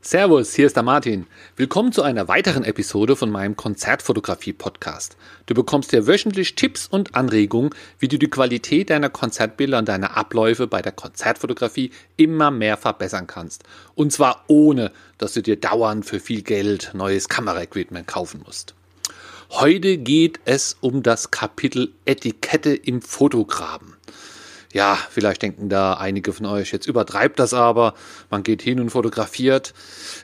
Servus, hier ist der Martin. Willkommen zu einer weiteren Episode von meinem Konzertfotografie-Podcast. Du bekommst hier wöchentlich Tipps und Anregungen, wie du die Qualität deiner Konzertbilder und deiner Abläufe bei der Konzertfotografie immer mehr verbessern kannst. Und zwar ohne, dass du dir dauernd für viel Geld neues Kameraequipment kaufen musst. Heute geht es um das Kapitel Etikette im Fotograben. Ja, vielleicht denken da einige von euch, jetzt übertreibt das aber, man geht hin und fotografiert.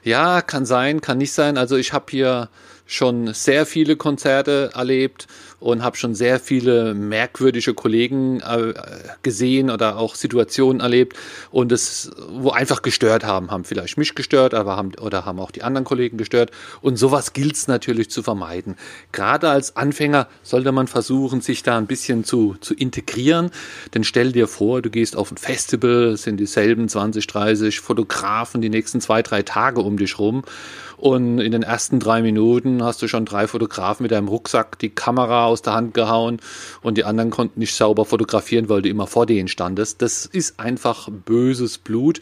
Ja, kann sein, kann nicht sein. Also ich habe hier schon sehr viele Konzerte erlebt und habe schon sehr viele merkwürdige Kollegen äh, gesehen oder auch Situationen erlebt und es wo einfach gestört haben, haben vielleicht mich gestört, aber haben oder haben auch die anderen Kollegen gestört und sowas gilt es natürlich zu vermeiden. Gerade als Anfänger sollte man versuchen, sich da ein bisschen zu zu integrieren, denn stell dir vor, du gehst auf ein Festival, sind dieselben 20, 30 Fotografen die nächsten zwei, drei Tage um dich rum und in den ersten drei Minuten hast du schon drei Fotografen mit deinem Rucksack die Kamera aus der Hand gehauen und die anderen konnten nicht sauber fotografieren, weil du immer vor denen standest. Das ist einfach böses Blut.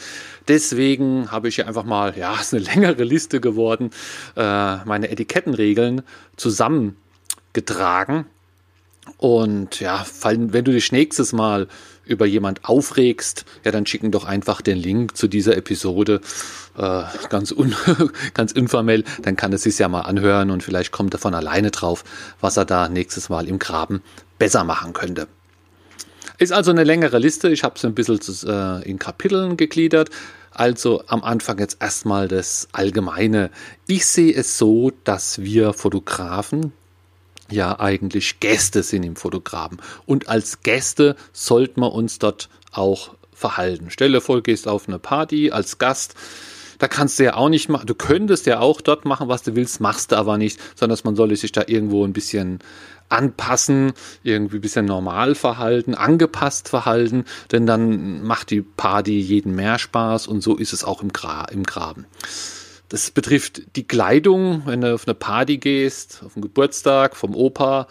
Deswegen habe ich hier einfach mal, ja, ist eine längere Liste geworden, äh, meine Etikettenregeln zusammengetragen. Und ja, wenn du dich nächstes Mal über jemand aufregst, ja, dann schicken doch einfach den Link zu dieser Episode äh, ganz, un ganz informell. Dann kann er sich ja mal anhören und vielleicht kommt er von alleine drauf, was er da nächstes Mal im Graben besser machen könnte. Ist also eine längere Liste. Ich habe es ein bisschen äh, in Kapiteln gegliedert. Also am Anfang jetzt erstmal das Allgemeine. Ich sehe es so, dass wir Fotografen, ja eigentlich Gäste sind im Fotografen. Und als Gäste sollten wir uns dort auch verhalten. Stelle vor, gehst auf eine Party als Gast. Da kannst du ja auch nicht machen. Du könntest ja auch dort machen, was du willst, machst du aber nicht, sondern man soll sich da irgendwo ein bisschen anpassen, irgendwie ein bisschen normal verhalten, angepasst verhalten, denn dann macht die Party jeden mehr Spaß und so ist es auch im, Gra im Graben. Das betrifft die Kleidung. Wenn du auf eine Party gehst, auf einen Geburtstag vom Opa,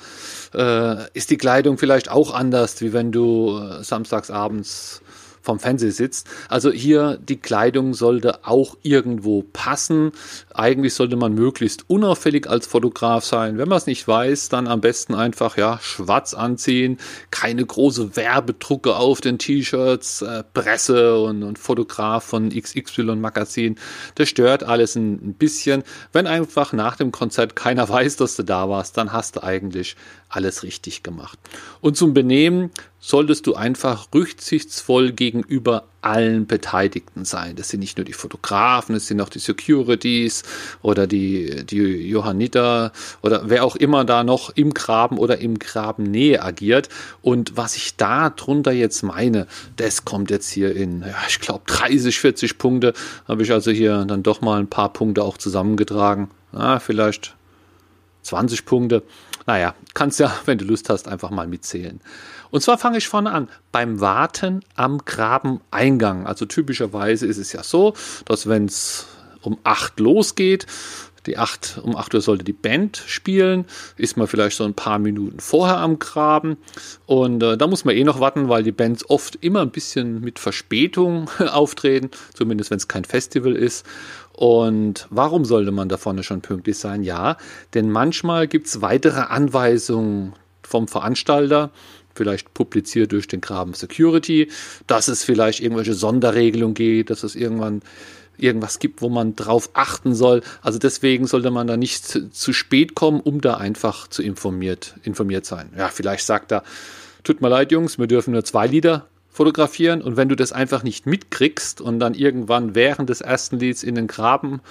äh, ist die Kleidung vielleicht auch anders, wie wenn du äh, samstags abends vom Fernseher sitzt. Also hier die Kleidung sollte auch irgendwo passen. Eigentlich sollte man möglichst unauffällig als Fotograf sein. Wenn man es nicht weiß, dann am besten einfach ja schwarz anziehen, keine große Werbedrucke auf den T-Shirts, äh, Presse und, und Fotograf von XY Magazin. Das stört alles ein, ein bisschen. Wenn einfach nach dem Konzert keiner weiß, dass du da warst, dann hast du eigentlich alles richtig gemacht. Und zum Benehmen solltest du einfach rücksichtsvoll gegenüber allen Beteiligten sein. Das sind nicht nur die Fotografen, es sind auch die Securities oder die, die Johanniter oder wer auch immer da noch im Graben oder im Grabennähe agiert. Und was ich da drunter jetzt meine, das kommt jetzt hier in, ja, ich glaube, 30, 40 Punkte. Habe ich also hier dann doch mal ein paar Punkte auch zusammengetragen. Ah, vielleicht 20 Punkte. Naja, kannst ja, wenn du Lust hast, einfach mal mitzählen. Und zwar fange ich vorne an, beim Warten am Grabeneingang. Also typischerweise ist es ja so, dass wenn es um 8 losgeht, die 8, um 8 Uhr sollte die Band spielen, ist man vielleicht so ein paar Minuten vorher am Graben. Und äh, da muss man eh noch warten, weil die Bands oft immer ein bisschen mit Verspätung auftreten, zumindest wenn es kein Festival ist. Und warum sollte man da vorne schon pünktlich sein? Ja, denn manchmal gibt es weitere Anweisungen vom Veranstalter, vielleicht publiziert durch den Graben Security, dass es vielleicht irgendwelche Sonderregelungen geht, dass es irgendwann irgendwas gibt, wo man drauf achten soll. Also deswegen sollte man da nicht zu spät kommen, um da einfach zu informiert, informiert sein. Ja, vielleicht sagt er, tut mir leid, Jungs, wir dürfen nur zwei Lieder fotografieren und wenn du das einfach nicht mitkriegst und dann irgendwann während des ersten Lieds in den Graben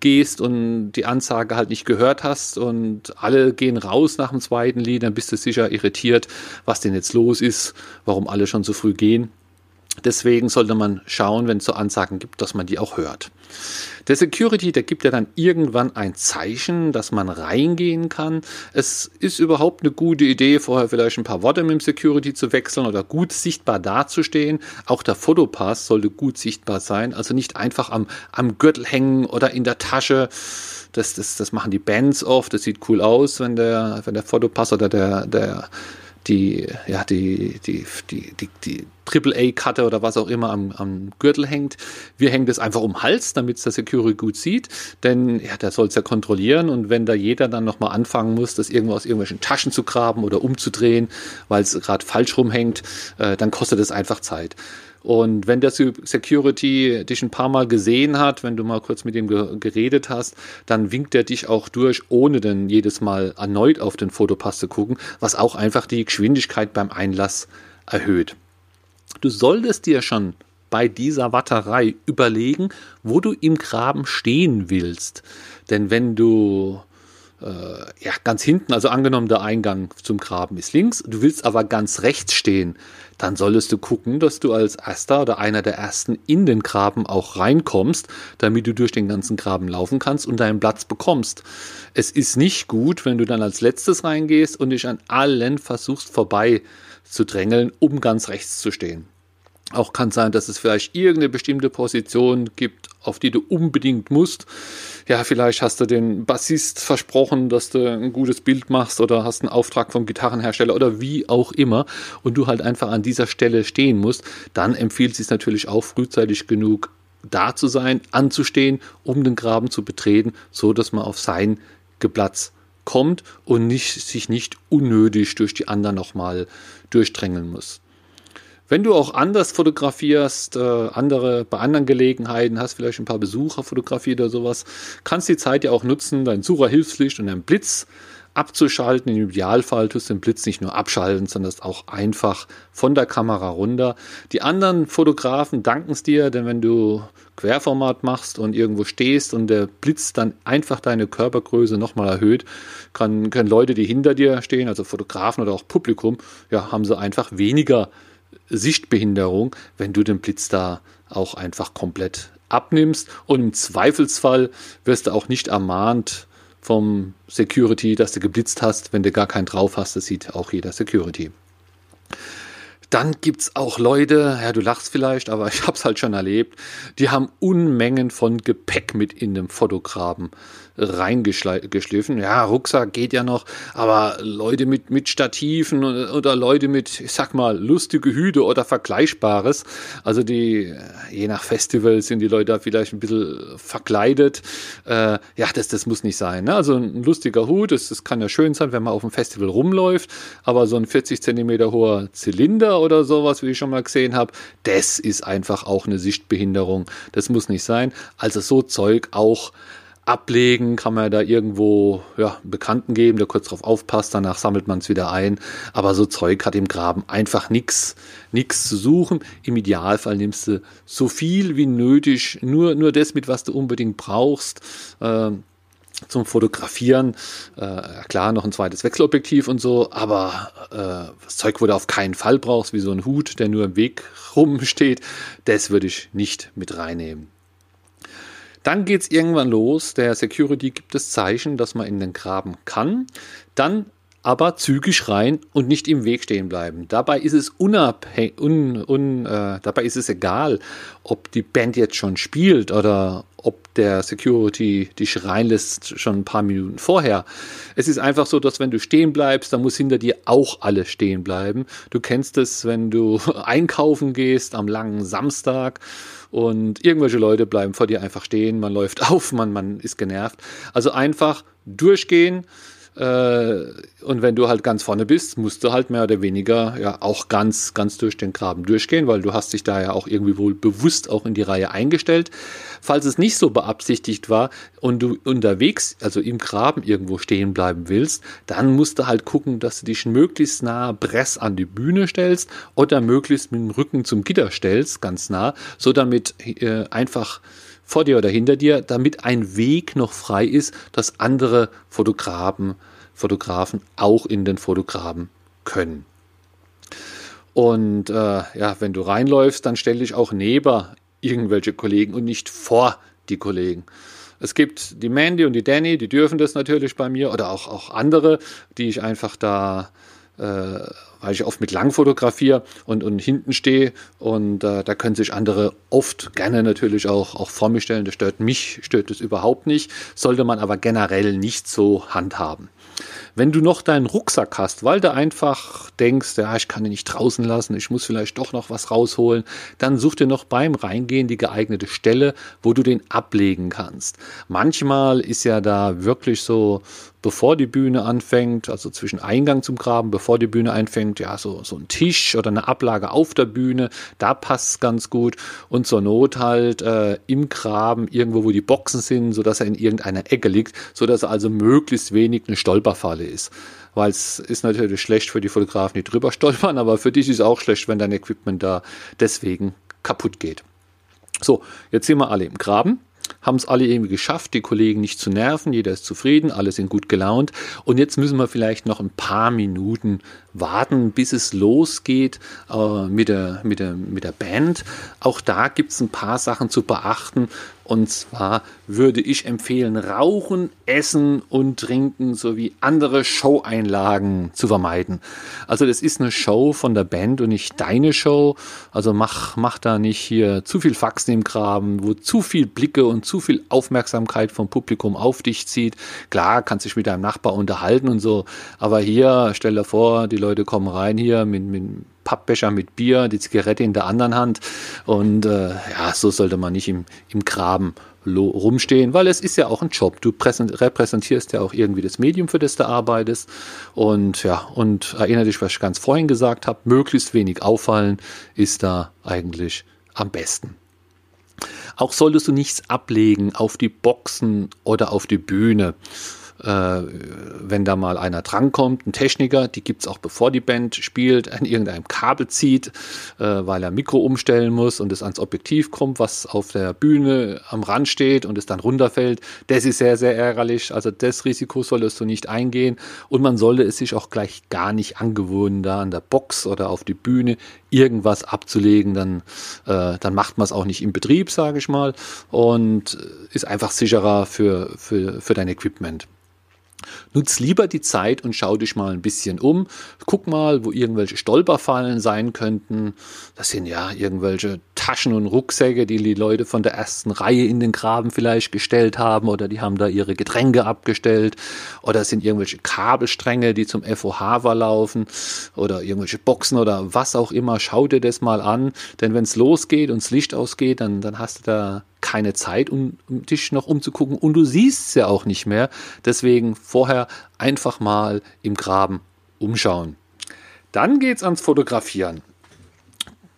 gehst und die Ansage halt nicht gehört hast und alle gehen raus nach dem zweiten Lied, dann bist du sicher irritiert, was denn jetzt los ist, warum alle schon so früh gehen. Deswegen sollte man schauen, wenn es so Ansagen gibt, dass man die auch hört. Der Security, der gibt ja dann irgendwann ein Zeichen, dass man reingehen kann. Es ist überhaupt eine gute Idee, vorher vielleicht ein paar Worte mit dem Security zu wechseln oder gut sichtbar dazustehen. Auch der Fotopass sollte gut sichtbar sein, also nicht einfach am, am Gürtel hängen oder in der Tasche. Das, das, das machen die Bands oft. Das sieht cool aus, wenn der, wenn der Fotopass oder der, der die, ja, die, die, die, die, die AAA-Cutter oder was auch immer am, am Gürtel hängt. Wir hängen das einfach um den Hals, damit es der Security gut sieht, denn ja, der soll es ja kontrollieren und wenn da jeder dann nochmal anfangen muss, das irgendwo aus irgendwelchen Taschen zu graben oder umzudrehen, weil es gerade falsch rumhängt, äh, dann kostet es einfach Zeit. Und wenn der Security dich ein paar Mal gesehen hat, wenn du mal kurz mit ihm geredet hast, dann winkt er dich auch durch, ohne dann jedes Mal erneut auf den Fotopass zu gucken, was auch einfach die Geschwindigkeit beim Einlass erhöht. Du solltest dir schon bei dieser Watterei überlegen, wo du im Graben stehen willst. Denn wenn du äh, ja, ganz hinten, also angenommen der Eingang zum Graben ist links, du willst aber ganz rechts stehen, dann solltest du gucken, dass du als erster oder einer der ersten in den Graben auch reinkommst, damit du durch den ganzen Graben laufen kannst und deinen Platz bekommst. Es ist nicht gut, wenn du dann als letztes reingehst und dich an allen versuchst vorbei zu drängeln, um ganz rechts zu stehen. Auch kann sein, dass es vielleicht irgendeine bestimmte Position gibt, auf die du unbedingt musst. Ja, vielleicht hast du den Bassist versprochen, dass du ein gutes Bild machst oder hast einen Auftrag vom Gitarrenhersteller oder wie auch immer und du halt einfach an dieser Stelle stehen musst. Dann empfiehlt es sich natürlich auch frühzeitig genug da zu sein, anzustehen, um den Graben zu betreten, so dass man auf seinen Platz kommt und nicht, sich nicht unnötig durch die anderen nochmal durchdrängeln muss. Wenn du auch anders fotografierst, äh, andere, bei anderen Gelegenheiten, hast vielleicht ein paar Besucher fotografiert oder sowas, kannst die Zeit ja auch nutzen, dein Sucherhilfslicht und dein Blitz abzuschalten. Im Idealfall tust du den Blitz nicht nur abschalten, sondern auch einfach von der Kamera runter. Die anderen Fotografen danken es dir, denn wenn du Querformat machst und irgendwo stehst und der Blitz dann einfach deine Körpergröße nochmal erhöht, kann, können Leute, die hinter dir stehen, also Fotografen oder auch Publikum, ja, haben sie einfach weniger Sichtbehinderung, wenn du den Blitz da auch einfach komplett abnimmst. Und im Zweifelsfall wirst du auch nicht ermahnt vom Security, dass du geblitzt hast, wenn du gar keinen drauf hast. Das sieht auch jeder Security. Dann gibt es auch Leute, ja, du lachst vielleicht, aber ich habe es halt schon erlebt, die haben Unmengen von Gepäck mit in dem Fotograben reingeschliffen. Ja, Rucksack geht ja noch, aber Leute mit, mit Stativen oder Leute mit, ich sag mal, lustige Hüte oder Vergleichbares. Also die, je nach Festival sind die Leute da vielleicht ein bisschen verkleidet. Äh, ja, das, das muss nicht sein. Ne? Also ein lustiger Hut, das, das kann ja schön sein, wenn man auf dem Festival rumläuft, aber so ein 40 Zentimeter hoher Zylinder oder sowas, wie ich schon mal gesehen habe, das ist einfach auch eine Sichtbehinderung. Das muss nicht sein. Also so Zeug auch ablegen, kann man da irgendwo ja, einen Bekannten geben, der kurz drauf aufpasst, danach sammelt man es wieder ein. Aber so Zeug hat im Graben einfach nichts nichts zu suchen. Im Idealfall nimmst du so viel wie nötig, nur, nur das mit, was du unbedingt brauchst. Äh, zum Fotografieren. Äh, klar, noch ein zweites Wechselobjektiv und so, aber äh, das Zeug, wo du auf keinen Fall brauchst, wie so ein Hut, der nur im Weg rumsteht, das würde ich nicht mit reinnehmen. Dann geht es irgendwann los. Der Security gibt das Zeichen, dass man in den Graben kann. Dann aber zügig rein und nicht im Weg stehen bleiben. Dabei ist es unabhängig, un, un, äh, dabei ist es egal, ob die Band jetzt schon spielt oder ob der Security dich reinlässt schon ein paar Minuten vorher. Es ist einfach so, dass wenn du stehen bleibst, dann muss hinter dir auch alle stehen bleiben. Du kennst es, wenn du einkaufen gehst am langen Samstag und irgendwelche Leute bleiben vor dir einfach stehen, man läuft auf, man, man ist genervt. Also einfach durchgehen, und wenn du halt ganz vorne bist, musst du halt mehr oder weniger ja auch ganz, ganz durch den Graben durchgehen, weil du hast dich da ja auch irgendwie wohl bewusst auch in die Reihe eingestellt. Falls es nicht so beabsichtigt war und du unterwegs, also im Graben irgendwo stehen bleiben willst, dann musst du halt gucken, dass du dich möglichst nah Bress an die Bühne stellst oder möglichst mit dem Rücken zum Gitter stellst, ganz nah, so damit äh, einfach vor dir oder hinter dir, damit ein Weg noch frei ist, dass andere Fotografen, Fotografen auch in den Fotografen können. Und äh, ja, wenn du reinläufst, dann stell dich auch neben irgendwelche Kollegen und nicht vor die Kollegen. Es gibt die Mandy und die Danny, die dürfen das natürlich bei mir oder auch, auch andere, die ich einfach da weil ich oft mit lang fotografiere und, und hinten stehe und äh, da können sich andere oft gerne natürlich auch, auch vor mir stellen. Das stört mich, stört es überhaupt nicht, sollte man aber generell nicht so handhaben. Wenn du noch deinen Rucksack hast, weil du einfach denkst, ja, ich kann ihn nicht draußen lassen, ich muss vielleicht doch noch was rausholen, dann such dir noch beim Reingehen die geeignete Stelle, wo du den ablegen kannst. Manchmal ist ja da wirklich so bevor die Bühne anfängt, also zwischen Eingang zum Graben, bevor die Bühne einfängt, ja, so, so ein Tisch oder eine Ablage auf der Bühne, da passt es ganz gut. Und zur Not halt äh, im Graben, irgendwo, wo die Boxen sind, sodass er in irgendeiner Ecke liegt, sodass er also möglichst wenig eine Stolperfalle ist. Weil es ist natürlich schlecht für die Fotografen, die drüber stolpern, aber für dich ist es auch schlecht, wenn dein Equipment da deswegen kaputt geht. So, jetzt sind wir alle im Graben haben es alle irgendwie geschafft, die Kollegen nicht zu nerven, jeder ist zufrieden, alle sind gut gelaunt. Und jetzt müssen wir vielleicht noch ein paar Minuten warten, bis es losgeht äh, mit, der, mit, der, mit der Band. Auch da gibt es ein paar Sachen zu beachten. Und zwar würde ich empfehlen, Rauchen, Essen und Trinken sowie andere Showeinlagen zu vermeiden. Also das ist eine Show von der Band und nicht deine Show. Also mach, mach da nicht hier zu viel Faxen im Graben, wo zu viel Blicke und zu viel Aufmerksamkeit vom Publikum auf dich zieht. Klar, kannst dich mit deinem Nachbar unterhalten und so. Aber hier, stell dir vor, die Leute kommen rein hier mit, mit Pappbecher mit Bier, die Zigarette in der anderen Hand. Und äh, ja, so sollte man nicht im, im Graben rumstehen, weil es ist ja auch ein Job. Du repräsentierst ja auch irgendwie das Medium, für das du arbeitest. Und ja, und erinnere dich, was ich ganz vorhin gesagt habe, möglichst wenig auffallen ist da eigentlich am besten. Auch solltest du nichts ablegen auf die Boxen oder auf die Bühne wenn da mal einer drankommt, ein Techniker, die gibt es auch bevor die Band spielt, an irgendeinem Kabel zieht, äh, weil er Mikro umstellen muss und es ans Objektiv kommt, was auf der Bühne am Rand steht und es dann runterfällt. Das ist sehr, sehr ärgerlich. Also das Risiko solltest du nicht eingehen und man sollte es sich auch gleich gar nicht angewöhnen, da an der Box oder auf die Bühne irgendwas abzulegen, dann, äh, dann macht man es auch nicht im Betrieb, sage ich mal, und ist einfach sicherer für, für, für dein Equipment. Nutz lieber die Zeit und schau dich mal ein bisschen um. Guck mal, wo irgendwelche Stolperfallen sein könnten. Das sind ja irgendwelche Taschen und Rucksäcke, die die Leute von der ersten Reihe in den Graben vielleicht gestellt haben oder die haben da ihre Getränke abgestellt oder es sind irgendwelche Kabelstränge, die zum FOH verlaufen oder irgendwelche Boxen oder was auch immer. Schau dir das mal an, denn wenn es losgeht und das Licht ausgeht, dann, dann hast du da keine Zeit, um, dich noch umzugucken und du siehst es ja auch nicht mehr. Deswegen vorher einfach mal im Graben umschauen. Dann geht's ans Fotografieren.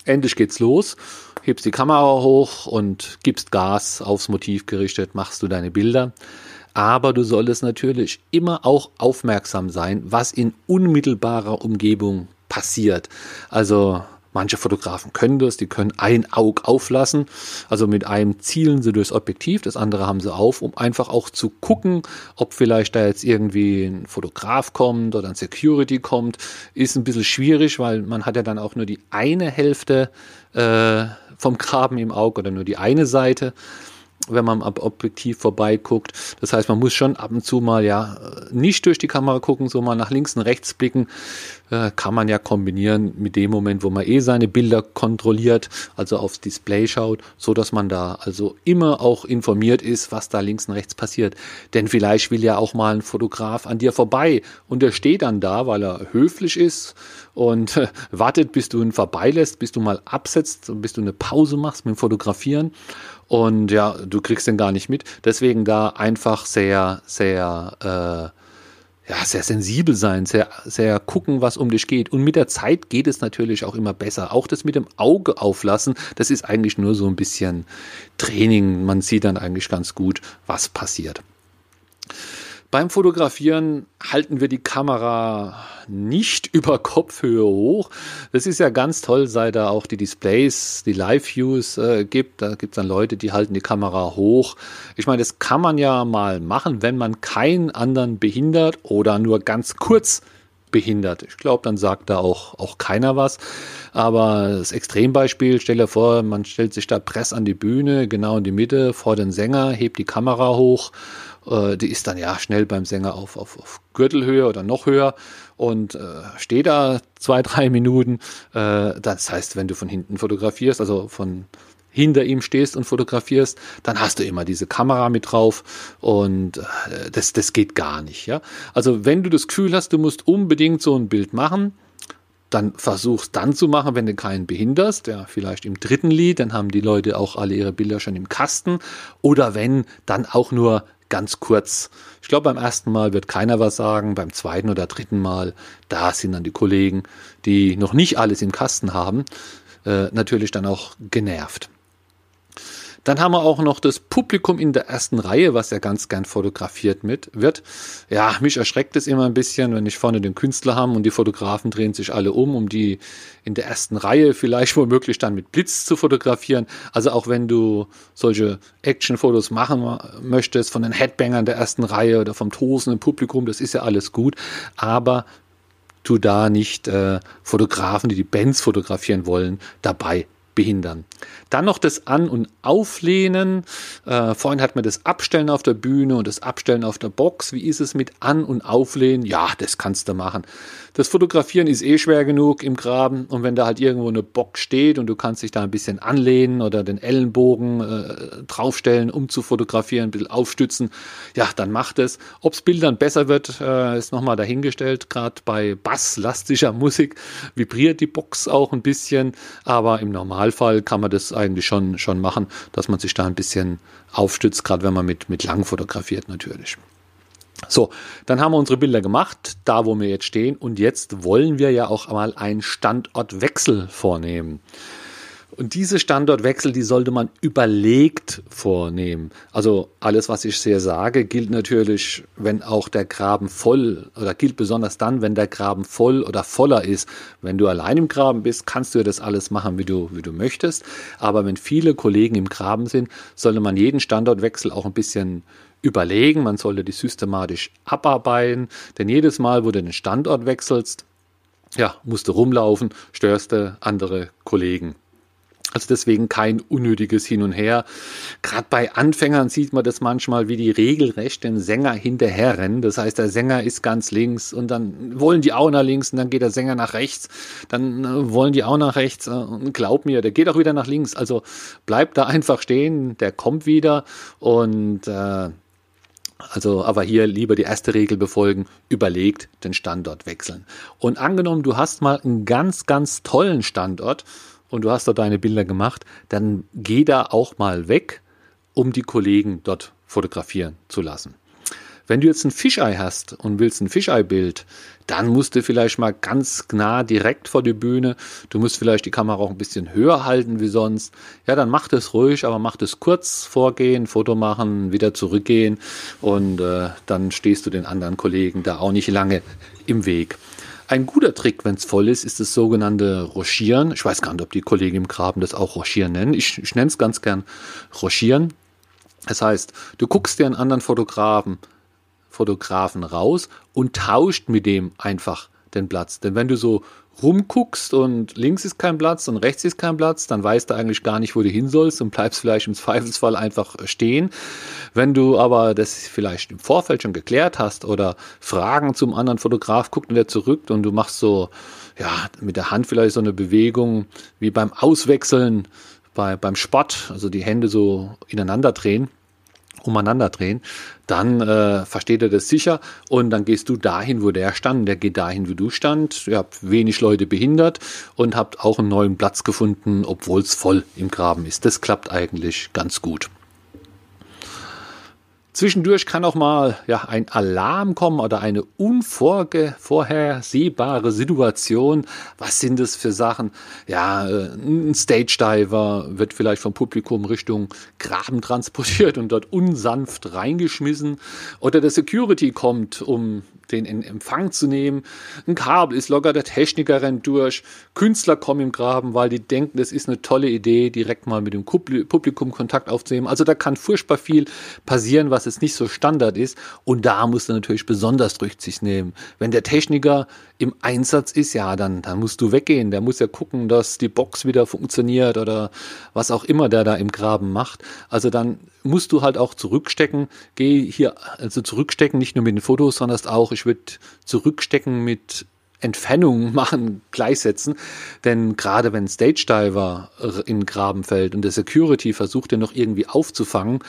Endlich geht's los. Hebst die Kamera hoch und gibst Gas aufs Motiv gerichtet, machst du deine Bilder. Aber du solltest natürlich immer auch aufmerksam sein, was in unmittelbarer Umgebung passiert. Also Manche Fotografen können das, die können ein Auge auflassen. Also mit einem zielen sie durchs Objektiv, das andere haben sie auf, um einfach auch zu gucken, ob vielleicht da jetzt irgendwie ein Fotograf kommt oder ein Security kommt. Ist ein bisschen schwierig, weil man hat ja dann auch nur die eine Hälfte äh, vom Graben im Auge oder nur die eine Seite wenn man am Objektiv vorbeiguckt. Das heißt, man muss schon ab und zu mal ja nicht durch die Kamera gucken, so mal nach links und rechts blicken. Äh, kann man ja kombinieren mit dem Moment, wo man eh seine Bilder kontrolliert, also aufs Display schaut, so dass man da also immer auch informiert ist, was da links und rechts passiert. Denn vielleicht will ja auch mal ein Fotograf an dir vorbei und der steht dann da, weil er höflich ist und äh, wartet, bis du ihn vorbeilässt, bis du mal absetzt und bis du eine Pause machst mit dem Fotografieren und ja, du kriegst den gar nicht mit. Deswegen da einfach sehr, sehr, äh, ja, sehr sensibel sein, sehr, sehr gucken, was um dich geht. Und mit der Zeit geht es natürlich auch immer besser. Auch das mit dem Auge auflassen, das ist eigentlich nur so ein bisschen Training. Man sieht dann eigentlich ganz gut, was passiert. Beim Fotografieren halten wir die Kamera nicht über Kopfhöhe hoch. Das ist ja ganz toll, seit da auch die Displays, die Live-Views äh, gibt. Da gibt es dann Leute, die halten die Kamera hoch. Ich meine, das kann man ja mal machen, wenn man keinen anderen behindert oder nur ganz kurz behindert. Ich glaube, dann sagt da auch, auch keiner was. Aber das Extrembeispiel, stell dir vor, man stellt sich da Press an die Bühne, genau in die Mitte, vor den Sänger, hebt die Kamera hoch äh, die ist dann ja schnell beim Sänger auf, auf, auf Gürtelhöhe oder noch höher und äh, steht da zwei, drei Minuten. Äh, das heißt, wenn du von hinten fotografierst, also von hinter ihm stehst und fotografierst, dann hast du immer diese Kamera mit drauf und äh, das, das geht gar nicht. Ja? Also wenn du das Gefühl hast, du musst unbedingt so ein Bild machen, dann versuch's dann zu machen, wenn du keinen behinderst, ja, vielleicht im dritten Lied, dann haben die Leute auch alle ihre Bilder schon im Kasten. Oder wenn, dann auch nur ganz kurz. Ich glaube, beim ersten Mal wird keiner was sagen, beim zweiten oder dritten Mal, da sind dann die Kollegen, die noch nicht alles im Kasten haben, äh, natürlich dann auch genervt. Dann haben wir auch noch das Publikum in der ersten Reihe, was ja ganz gern fotografiert mit wird. Ja, mich erschreckt es immer ein bisschen, wenn ich vorne den Künstler habe und die Fotografen drehen sich alle um, um die in der ersten Reihe vielleicht womöglich dann mit Blitz zu fotografieren. Also auch wenn du solche Actionfotos machen möchtest von den Headbangern der ersten Reihe oder vom tosenden Publikum, das ist ja alles gut. Aber tu da nicht äh, Fotografen, die die Bands fotografieren wollen, dabei behindern. Dann noch das An- und Auflehnen. Äh, vorhin hat man das Abstellen auf der Bühne und das Abstellen auf der Box. Wie ist es mit An- und Auflehnen? Ja, das kannst du machen. Das Fotografieren ist eh schwer genug im Graben und wenn da halt irgendwo eine Box steht und du kannst dich da ein bisschen anlehnen oder den Ellenbogen äh, draufstellen, um zu fotografieren, ein bisschen aufstützen, ja, dann macht es. Ob es Bildern besser wird, äh, ist nochmal dahingestellt. Gerade bei basslastischer Musik vibriert die Box auch ein bisschen, aber im Normalfall kann man das eigentlich schon, schon machen, dass man sich da ein bisschen aufstützt, gerade wenn man mit, mit lang fotografiert natürlich. So, dann haben wir unsere Bilder gemacht, da wo wir jetzt stehen. Und jetzt wollen wir ja auch mal einen Standortwechsel vornehmen. Und diese Standortwechsel, die sollte man überlegt vornehmen. Also alles, was ich sehr sage, gilt natürlich, wenn auch der Graben voll oder gilt besonders dann, wenn der Graben voll oder voller ist. Wenn du allein im Graben bist, kannst du das alles machen, wie du, wie du möchtest. Aber wenn viele Kollegen im Graben sind, sollte man jeden Standortwechsel auch ein bisschen überlegen, man sollte die systematisch abarbeiten, denn jedes Mal, wo du den Standort wechselst, ja, musst du rumlaufen, störst du andere Kollegen. Also deswegen kein unnötiges Hin und Her. Gerade bei Anfängern sieht man das manchmal, wie die regelrecht dem Sänger hinterherrennen. Das heißt, der Sänger ist ganz links und dann wollen die auch nach links und dann geht der Sänger nach rechts. Dann äh, wollen die auch nach rechts und glaub mir, der geht auch wieder nach links. Also bleibt da einfach stehen, der kommt wieder und äh, also, aber hier lieber die erste Regel befolgen, überlegt den Standort wechseln. Und angenommen, du hast mal einen ganz, ganz tollen Standort und du hast dort deine Bilder gemacht, dann geh da auch mal weg, um die Kollegen dort fotografieren zu lassen. Wenn du jetzt ein Fischei hast und willst ein Fischei-Bild, dann musst du vielleicht mal ganz nah direkt vor die Bühne. Du musst vielleicht die Kamera auch ein bisschen höher halten wie sonst. Ja, dann mach das ruhig, aber mach das kurz vorgehen, Foto machen, wieder zurückgehen und äh, dann stehst du den anderen Kollegen da auch nicht lange im Weg. Ein guter Trick, wenn es voll ist, ist das sogenannte Rochieren. Ich weiß gar nicht, ob die Kollegen im Graben das auch Rochieren nennen. Ich, ich nenne es ganz gern Rochieren. Das heißt, du guckst dir einen anderen Fotografen Fotografen raus und tauscht mit dem einfach den Platz. Denn wenn du so rumguckst und links ist kein Platz und rechts ist kein Platz, dann weißt du eigentlich gar nicht, wo du hin sollst und bleibst vielleicht im Zweifelsfall einfach stehen. Wenn du aber das vielleicht im Vorfeld schon geklärt hast oder Fragen zum anderen Fotograf, guckt er zurück und du machst so, ja, mit der Hand vielleicht so eine Bewegung wie beim Auswechseln bei, beim Sport, also die Hände so ineinander drehen umeinander drehen, dann äh, versteht er das sicher und dann gehst du dahin, wo der stand, der geht dahin, wo du stand. Ihr habt wenig Leute behindert und habt auch einen neuen Platz gefunden, obwohl es voll im Graben ist. Das klappt eigentlich ganz gut. Zwischendurch kann auch mal ja, ein Alarm kommen oder eine unvorhersehbare Situation. Was sind das für Sachen? Ja, äh, ein Stage Diver wird vielleicht vom Publikum Richtung Graben transportiert und dort unsanft reingeschmissen. Oder der Security kommt, um den in Empfang zu nehmen. Ein Kabel ist locker, der Techniker rennt durch. Künstler kommen im Graben, weil die denken, das ist eine tolle Idee, direkt mal mit dem Publikum Kontakt aufzunehmen. Also da kann furchtbar viel passieren, was jetzt nicht so Standard ist. Und da musst du natürlich besonders Rücksicht nehmen. Wenn der Techniker im Einsatz ist, ja, dann, dann musst du weggehen. Der muss ja gucken, dass die Box wieder funktioniert oder was auch immer der da im Graben macht. Also dann musst du halt auch zurückstecken. Geh hier, also zurückstecken, nicht nur mit den Fotos, sondern auch, ich würde zurückstecken mit Entfernung machen, gleichsetzen. Denn gerade wenn Stage Diver in den Graben fällt und der Security versucht, den noch irgendwie aufzufangen,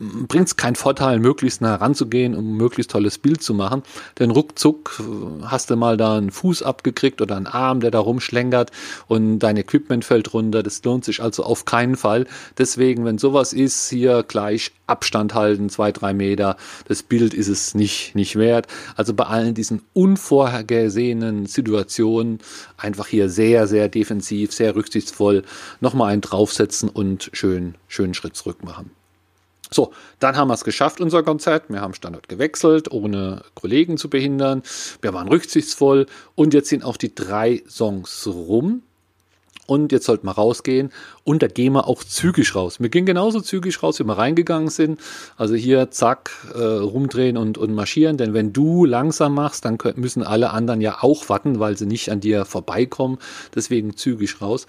bringt es keinen Vorteil, möglichst nah ranzugehen, um ein möglichst tolles Bild zu machen. Denn ruckzuck äh, hast du mal da einen Fuß abgekriegt oder einen Arm, der da rumschlängert und dein Equipment fällt runter. Das lohnt sich also auf keinen Fall. Deswegen, wenn sowas ist, hier gleich Abstand halten, zwei, drei Meter. Das Bild ist es nicht, nicht wert. Also bei allen diesen unvorhergesehenen Situationen einfach hier sehr, sehr defensiv, sehr rücksichtsvoll nochmal einen draufsetzen und schön, schön Schritt zurück machen. So, dann haben wir es geschafft, unser Konzert. Wir haben Standort gewechselt, ohne Kollegen zu behindern. Wir waren rücksichtsvoll und jetzt sind auch die drei Songs rum. Und jetzt sollten wir rausgehen und da gehen wir auch zügig raus. Wir gehen genauso zügig raus, wie wir reingegangen sind. Also hier zack, äh, rumdrehen und, und marschieren. Denn wenn du langsam machst, dann müssen alle anderen ja auch warten, weil sie nicht an dir vorbeikommen. Deswegen zügig raus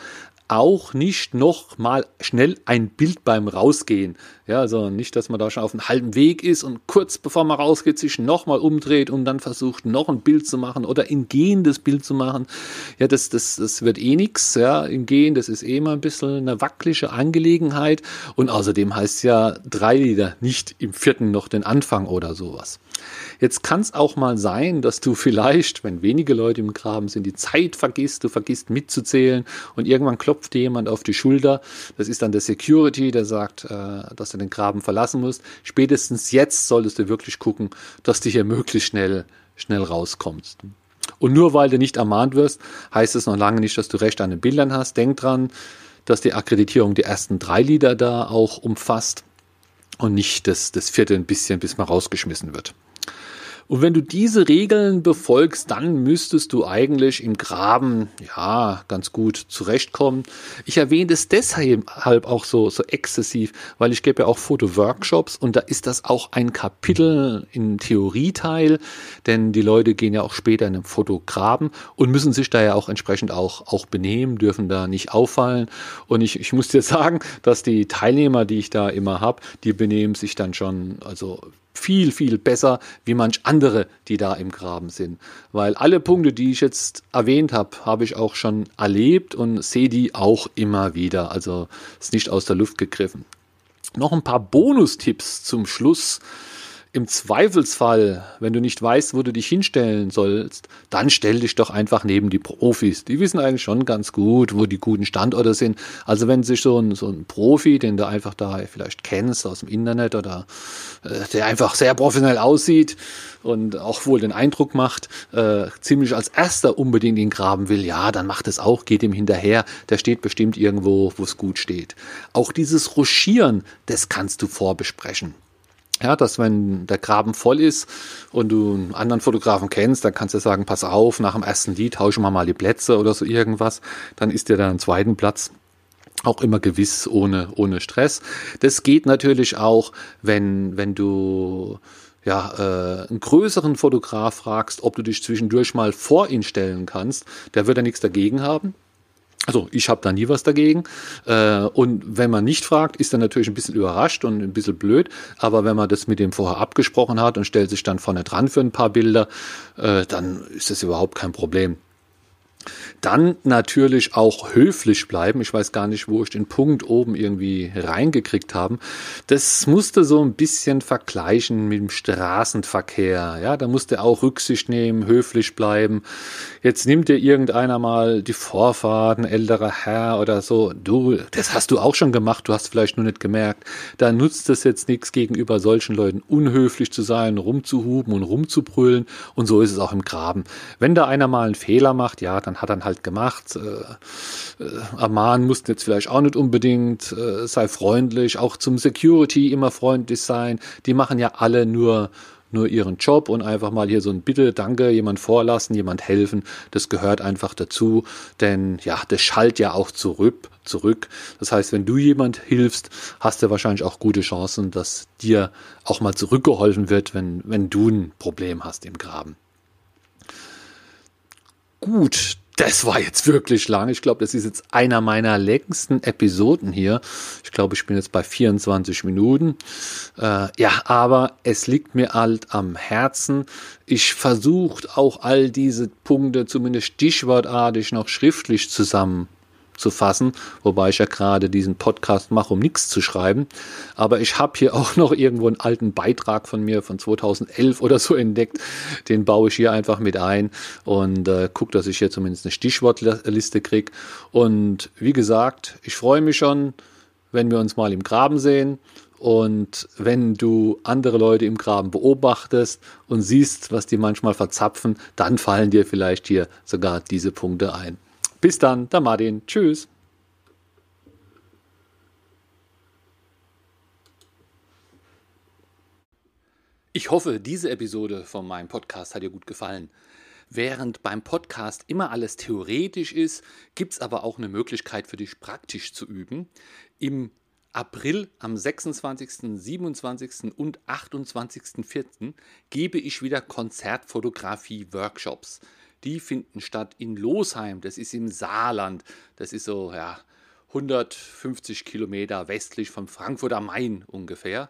auch nicht noch mal schnell ein Bild beim Rausgehen. Ja, also nicht, dass man da schon auf einem halben Weg ist und kurz bevor man rausgeht, sich noch mal umdreht und dann versucht, noch ein Bild zu machen oder ein gehendes Bild zu machen. Ja, das, das, das wird eh nix. Ja, im Gehen, das ist eh immer ein bisschen eine wackelige Angelegenheit. Und außerdem heißt ja drei Lieder, nicht im vierten noch den Anfang oder sowas. Jetzt kann es auch mal sein, dass du vielleicht, wenn wenige Leute im Graben sind, die Zeit vergisst, du vergisst mitzuzählen und irgendwann klopft dir jemand auf die Schulter. Das ist dann der Security, der sagt, äh, dass du den Graben verlassen musst. Spätestens jetzt solltest du wirklich gucken, dass du hier möglichst schnell, schnell rauskommst. Und nur weil du nicht ermahnt wirst, heißt es noch lange nicht, dass du Recht an den Bildern hast. Denk dran, dass die Akkreditierung die ersten drei Lieder da auch umfasst und nicht das, das vierte ein bisschen, bis man rausgeschmissen wird. Und wenn du diese Regeln befolgst, dann müsstest du eigentlich im Graben, ja, ganz gut zurechtkommen. Ich erwähne es deshalb auch so, so exzessiv, weil ich gebe ja auch Fotoworkshops und da ist das auch ein Kapitel im Theorieteil, denn die Leute gehen ja auch später in einem Fotograben und müssen sich da ja auch entsprechend auch, auch benehmen, dürfen da nicht auffallen. Und ich, ich muss dir sagen, dass die Teilnehmer, die ich da immer habe, die benehmen sich dann schon, also viel, viel besser wie manch andere, die da im Graben sind. Weil alle Punkte, die ich jetzt erwähnt habe, habe ich auch schon erlebt und sehe die auch immer wieder. Also ist nicht aus der Luft gegriffen. Noch ein paar Bonustipps zum Schluss im Zweifelsfall, wenn du nicht weißt, wo du dich hinstellen sollst, dann stell dich doch einfach neben die Profis. Die wissen eigentlich schon ganz gut, wo die guten Standorte sind. Also wenn sich so ein, so ein Profi, den du einfach da vielleicht kennst aus dem Internet oder äh, der einfach sehr professionell aussieht und auch wohl den Eindruck macht, äh, ziemlich als erster unbedingt ihn graben will, ja, dann macht es auch, geht ihm hinterher. Der steht bestimmt irgendwo, wo es gut steht. Auch dieses Ruschieren, das kannst du vorbesprechen. Ja, dass wenn der Graben voll ist und du einen anderen Fotografen kennst, dann kannst du sagen, pass auf, nach dem ersten Lied tauschen wir mal die Plätze oder so irgendwas. Dann ist dir dann ein zweiten Platz auch immer gewiss ohne, ohne Stress. Das geht natürlich auch, wenn, wenn du ja, äh, einen größeren Fotograf fragst, ob du dich zwischendurch mal vor ihn stellen kannst. Der wird ja nichts dagegen haben. Also ich habe da nie was dagegen. Äh, und wenn man nicht fragt, ist er natürlich ein bisschen überrascht und ein bisschen blöd. Aber wenn man das mit dem vorher abgesprochen hat und stellt sich dann vorne dran für ein paar Bilder, äh, dann ist das überhaupt kein Problem. Dann natürlich auch höflich bleiben. Ich weiß gar nicht, wo ich den Punkt oben irgendwie reingekriegt habe. Das musste so ein bisschen vergleichen mit dem Straßenverkehr. Ja, da musste auch Rücksicht nehmen, höflich bleiben. Jetzt nimmt dir irgendeiner mal die Vorfahrt, älterer Herr oder so. Du, das hast du auch schon gemacht. Du hast vielleicht nur nicht gemerkt. Da nutzt es jetzt nichts gegenüber solchen Leuten unhöflich zu sein, rumzuhuben und rumzubrüllen. Und so ist es auch im Graben. Wenn da einer mal einen Fehler macht, ja, dann hat er halt gemacht. Äh, äh, ermahnen mussten jetzt vielleicht auch nicht unbedingt, äh, sei freundlich, auch zum Security immer freundlich sein. Die machen ja alle nur nur ihren Job und einfach mal hier so ein Bitte, Danke, jemand vorlassen, jemand helfen, das gehört einfach dazu, denn ja, das schallt ja auch zurück, zurück. Das heißt, wenn du jemand hilfst, hast du wahrscheinlich auch gute Chancen, dass dir auch mal zurückgeholfen wird, wenn, wenn du ein Problem hast im Graben. Gut, das war jetzt wirklich lang. Ich glaube, das ist jetzt einer meiner längsten Episoden hier. Ich glaube, ich bin jetzt bei 24 Minuten. Äh, ja, aber es liegt mir halt am Herzen. Ich versuche auch all diese Punkte zumindest stichwortartig noch schriftlich zusammen zu fassen, wobei ich ja gerade diesen Podcast mache, um nichts zu schreiben. Aber ich habe hier auch noch irgendwo einen alten Beitrag von mir von 2011 oder so entdeckt. Den baue ich hier einfach mit ein und äh, gucke, dass ich hier zumindest eine Stichwortliste kriege. Und wie gesagt, ich freue mich schon, wenn wir uns mal im Graben sehen. Und wenn du andere Leute im Graben beobachtest und siehst, was die manchmal verzapfen, dann fallen dir vielleicht hier sogar diese Punkte ein. Bis dann, der Martin. Tschüss. Ich hoffe, diese Episode von meinem Podcast hat dir gut gefallen. Während beim Podcast immer alles theoretisch ist, gibt es aber auch eine Möglichkeit für dich praktisch zu üben. Im April am 26., 27. und 28.04. gebe ich wieder Konzertfotografie-Workshops die finden statt in Losheim. Das ist im Saarland. Das ist so, ja, 150 Kilometer westlich von Frankfurt am Main ungefähr.